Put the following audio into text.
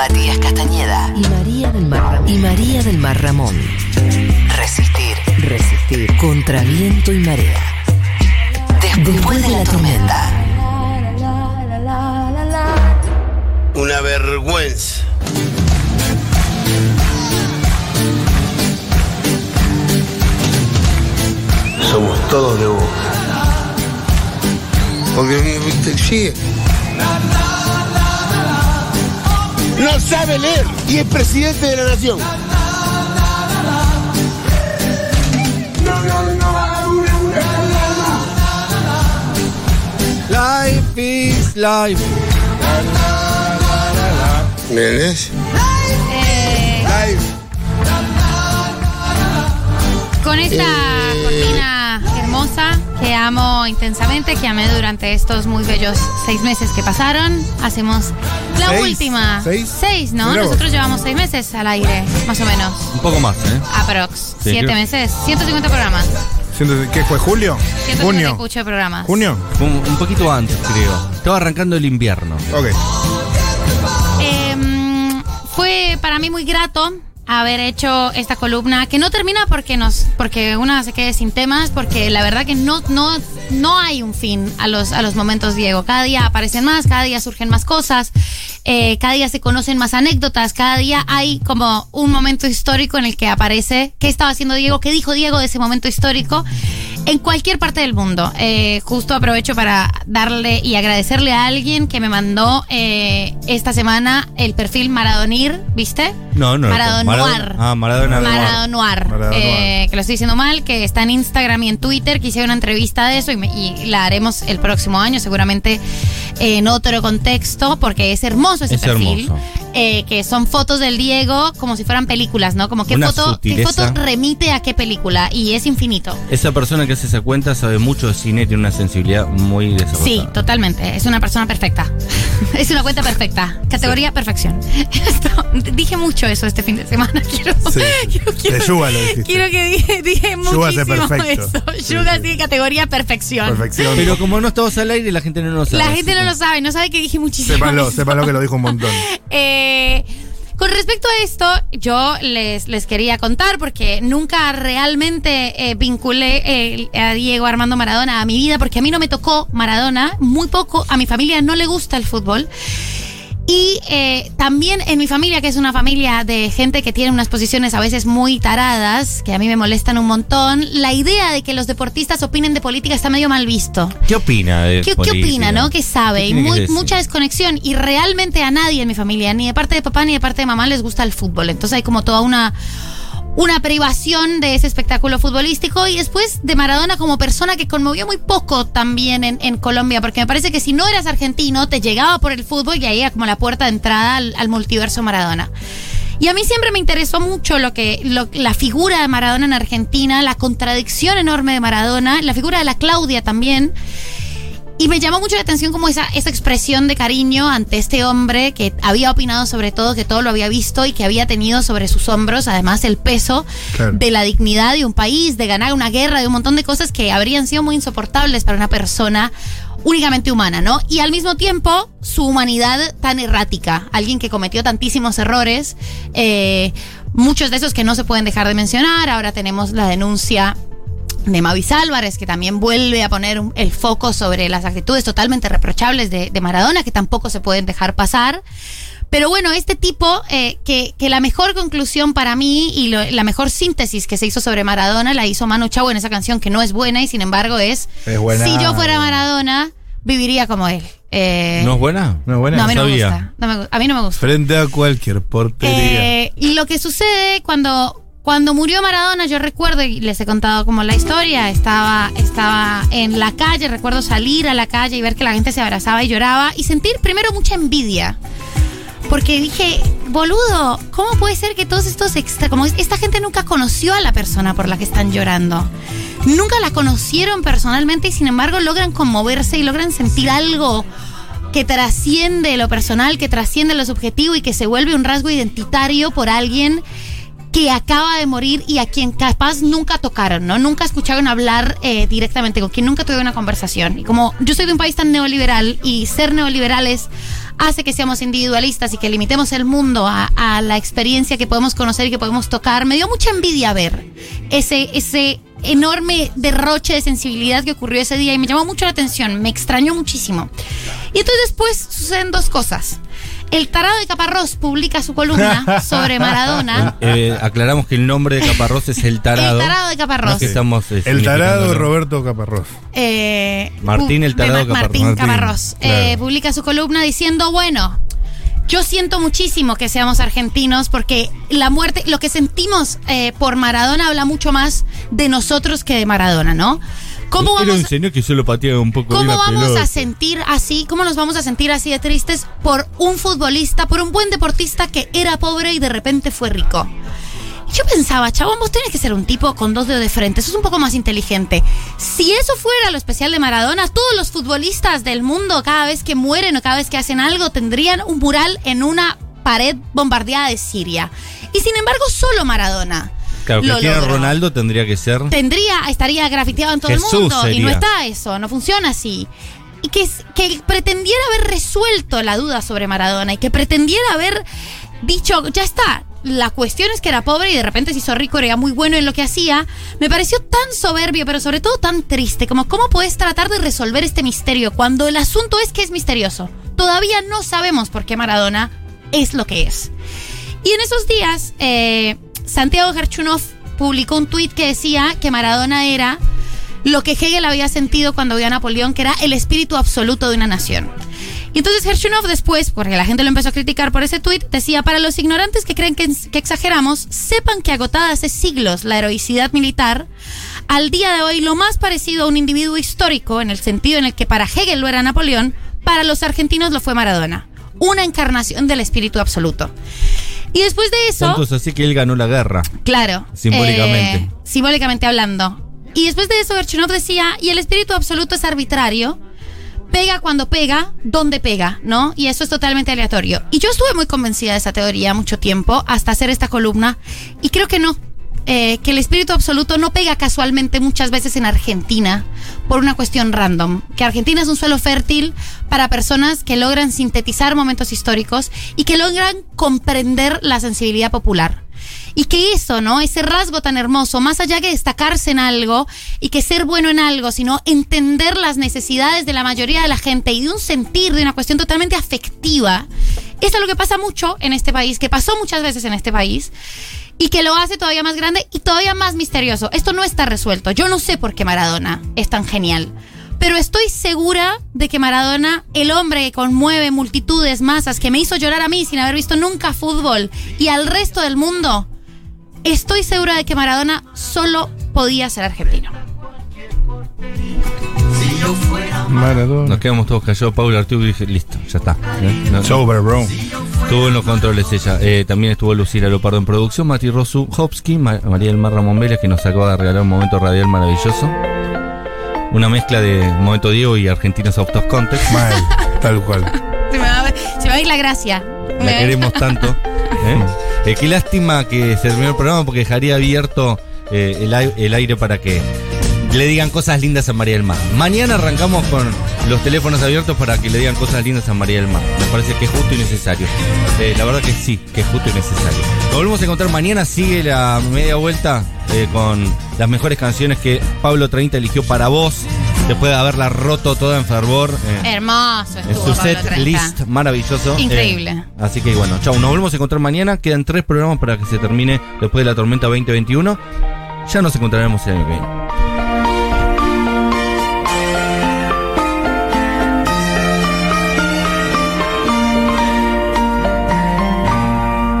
Matías Castañeda y María del Mar Ramón. Y María del Mar Ramón. Resistir. Resistir contra viento y marea. Después, de la tormenta. Una vergüenza. Somos todos de Boca. Porque viste, sigue. No sabe leer y es presidente de la nación. Life is life. ¿Me entendés? Eh, Live. con esta Eh. cortina hermosa que amo intensamente, que amé durante estos muy bellos seis meses que pasaron, hacemos la ¿Seis? última. ¿Seis? ¿no? Mirá vos. Nosotros llevamos seis meses al aire, más o menos. Un poco más, ¿eh? Aprox. Siete creo- meses. 150 programas. ¿Qué fue? ¿Julio? 150 ¿Junio? de programas. ¿Junio? Un, un poquito antes, creo. Estaba arrancando el invierno. Ok. Eh, fue para mí muy grato haber hecho esta columna que no termina porque nos porque una se quede sin temas porque la verdad que no no no hay un fin a los a los momentos Diego. Cada día aparecen más cada día surgen más cosas eh, cada día se conocen más anécdotas cada día hay como un momento histórico en el que aparece qué estaba haciendo Diego qué dijo Diego de ese momento histórico en cualquier parte del mundo. Eh, justo aprovecho para darle y agradecerle a alguien que me mandó eh, esta semana el perfil Maradonir, ¿viste? No, no. Maradonoir. Maradona- Ah, Maradona. Maradonoir. Maradonoir. Eh, que lo estoy diciendo mal, que está en Instagram y en Twitter, que hice una entrevista de eso y, me- y la haremos el próximo año, seguramente en otro contexto, porque es hermoso ese Es perfil. hermoso. Eh, que son fotos del Diego como si fueran películas, ¿no? Como qué Una foto, qué foto remite a qué película y es infinito. Esa persona que hace esa cuenta sabe mucho de cine y tiene una sensibilidad muy desarrollada. Sí, totalmente. Es una persona perfecta. es una cuenta perfecta. Categoría perfección. Esto- dije mucho eso este fin de semana. Quiero, Sí. quiero, quiero- De Yuga lo quiero que dije, dije muchísimo perfecto. eso. Yuga sí. tiene categoría perfección. Perfección. Pero como no estabas al aire, la gente no lo sabe. La gente no lo sabe, no sabe que dije muchísimo. Sépanlo, eso. sépanlo que lo dijo un montón. Eh, con respecto a esto, yo les, les quería contar porque nunca realmente eh, vinculé eh, a Diego Armando Maradona a mi vida porque a mí no me tocó Maradona, muy poco, a mi familia no le gusta el fútbol. Y eh, también en mi familia, que es una familia de gente que tiene unas posiciones a veces muy taradas, que a mí me molestan un montón, la idea de que los deportistas opinen de política está medio mal visto. ¿Qué opina de ¿Qué, qué opina, no? ¿Qué sabe? ¿Qué y muy- mucha desconexión. Y realmente a nadie en mi familia, ni de parte de papá ni de parte de mamá, les gusta el fútbol. Entonces hay como toda una, una privación de ese espectáculo futbolístico. Y después de Maradona como persona que conmovió muy poco también en, en Colombia. Porque me parece que si no eras argentino, te llegaba por el fútbol y ahí era como la puerta de entrada al, multiverso Maradona. Y a mí siempre me interesó mucho lo que lo- la figura de Maradona en Argentina, la contradicción enorme de Maradona, la figura de la Claudia también. Y me llamó mucho la atención como esa, esa expresión de cariño ante este hombre que había opinado sobre todo, que todo lo había visto y que había tenido sobre sus hombros, además, el peso Claro. de la dignidad de un país, de ganar una guerra, de un montón de cosas que habrían sido muy insoportables para una persona únicamente humana, ¿no? Y al mismo tiempo, su humanidad tan errática, alguien que cometió tantísimos errores, eh, muchos de esos que no se pueden dejar de mencionar, ahora tenemos la denuncia de Mavis Álvarez, que también vuelve a poner un- el foco sobre las actitudes totalmente reprochables de, de Maradona, que tampoco se pueden dejar pasar. Pero bueno, este tipo, eh, que, que la mejor conclusión para mí y lo- la mejor síntesis que se hizo sobre Maradona la hizo Manu Chao en esa canción que no es buena y sin embargo es, Es buena. si yo fuera Maradona, viviría como él. Eh, ¿No es buena? ¿No es buena? no, a mí no me sabía. gusta. No me gu- a mí no me gusta. Frente a cualquier portería. Eh, y lo que sucede cuando, cuando murió Maradona, yo recuerdo, y les he contado como la historia, estaba, estaba en la calle, recuerdo salir a la calle y ver que la gente se abrazaba y lloraba y sentir primero mucha envidia. Porque dije, boludo, ¿cómo puede ser que todos estos extra, como es- esta gente nunca conoció a la persona por la que están llorando? Nunca la conocieron personalmente y sin embargo logran conmoverse y logran sentir algo que trasciende lo personal, que trasciende lo subjetivo y que se vuelve un rasgo identitario por alguien que acaba de morir y a quien capaz nunca tocaron, ¿no? Nunca escucharon hablar eh, directamente, con quien nunca tuvieron una conversación. Y como yo soy de un país tan neoliberal y ser neoliberal es hace que seamos individualistas y que limitemos el mundo a, a la experiencia que podemos conocer y que podemos tocar. Me dio mucha envidia ver ese, ese enorme derroche de sensibilidad que ocurrió ese día y me llamó mucho la atención, me extrañó muchísimo. Y entonces después suceden dos cosas. El tarado de Caparrós publica su columna sobre Maradona. Eh, aclaramos que el nombre de Caparrós es el tarado. El tarado de Caparrós. No que estamos, eh, El tarado significándolo. Roberto Caparrós. Eh, Martín el tarado de Martín Caparrós. Caparrós. Martín, eh, claro. publica su columna diciendo, bueno, yo siento muchísimo que seamos argentinos porque la muerte, lo que sentimos eh, por Maradona habla mucho más de nosotros que de Maradona, ¿no? ¿Cómo Era vamos, un señor que solo pateaba un poco ¿Cómo vamos pelota. a sentir así? ¿Cómo nos vamos a sentir así de tristes por un futbolista, por un buen deportista que era pobre y de repente fue rico? Yo pensaba, chabón, vos tenés que ser un tipo con dos dedos de frente, sos un poco más inteligente. Si eso fuera lo especial de Maradona, todos los futbolistas del mundo, cada vez que mueren o cada vez que hacen algo, tendrían un mural en una pared bombardeada de Siria. Y sin embargo, solo Maradona. Claro, lo logró Ronaldo tendría que ser. tendría, estaría grafiteado en todo Jesús el mundo. Y no está eso, no funciona así. Y que, que pretendiera haber resuelto la duda sobre Maradona y que pretendiera haber dicho, ya está, la cuestión es que era pobre y de repente se hizo rico, era muy bueno en lo que hacía, me pareció tan soberbio, pero sobre todo tan triste, como cómo puedes tratar de resolver este misterio cuando el asunto es que es misterioso. Todavía no sabemos por qué Maradona es lo que es. Y en esos días, eh, Santiago Gerchunov publicó un tuit que decía que Maradona era lo que Hegel había sentido cuando vio a Napoleón, que era el espíritu absoluto de una nación. Y entonces Hershunov después, porque la gente lo empezó a criticar por ese tuit, decía, para los ignorantes que creen que, que exageramos, sepan que agotada hace siglos la heroicidad militar, al día de hoy lo más parecido a un individuo histórico, en el sentido en el que para Hegel lo era Napoleón, para los argentinos lo fue Maradona. Una encarnación del espíritu absoluto. Y después de eso... Tanto es así que él ganó la guerra. Claro. Simbólicamente. eh, simbólicamente hablando. Y después de eso, Gerchunov decía, y el espíritu absoluto es arbitrario, pega cuando pega, donde pega, ¿no? Y eso es totalmente aleatorio. Y yo estuve muy convencida de esa teoría mucho tiempo, hasta hacer esta columna, y creo que no. Eh, que el espíritu absoluto no pega casualmente muchas veces en Argentina por una cuestión random. Que Argentina es un suelo fértil para personas que logran sintetizar momentos históricos y que logran comprender la sensibilidad popular. Y que eso, ¿no? Ese rasgo tan hermoso, más allá que destacarse en algo y que ser bueno en algo, sino entender las necesidades de la mayoría de la gente y de un sentir, de una cuestión totalmente afectiva. Eso es lo que pasa mucho en este país, que pasó muchas veces en este país y que lo hace todavía más grande y todavía más misterioso. Esto no está resuelto. Yo no sé por qué Maradona es tan genial. Pero estoy segura de que Maradona, el hombre que conmueve multitudes, masas, que me hizo llorar a mí sin haber visto nunca fútbol y al resto del mundo, estoy segura de que Maradona solo podía ser argentino. Maradona. Nos quedamos todos callados. Paula Arturo dije, listo, ya está. ¿eh? No- Sober, bro. Estuvo en los controles ella. Eh, también estuvo Lucila Lopardo en producción. Mati Rosu Hopsky, Ma- María del Mar Ramón Vélez, que nos acaba de regalar un momento radial maravilloso. Una mezcla de Momento Diego y Argentinos Out of Context. Mal, tal cual. Se me va, se me va a ir la gracia. La Me- queremos tanto. ¿eh? Eh, qué lástima que se terminó el programa porque dejaría abierto eh, el, el aire para que le digan cosas lindas a María del Mar. Mañana arrancamos con los teléfonos abiertos para que le digan cosas lindas a María del Mar. Me parece que es justo y necesario. Eh, la verdad que sí, que es justo y necesario. Nos volvemos a encontrar mañana. Sigue la media vuelta eh, con las mejores canciones que Pablo 30 eligió para vos. Después de haberla roto toda en fervor. eh, Hermoso. en su Pablo set 30. list maravilloso. Increíble. Eh, así que bueno, chau, nos volvemos a encontrar mañana. Quedan tres programas para que se termine después de la tormenta 2021. Ya nos encontraremos el año que viene.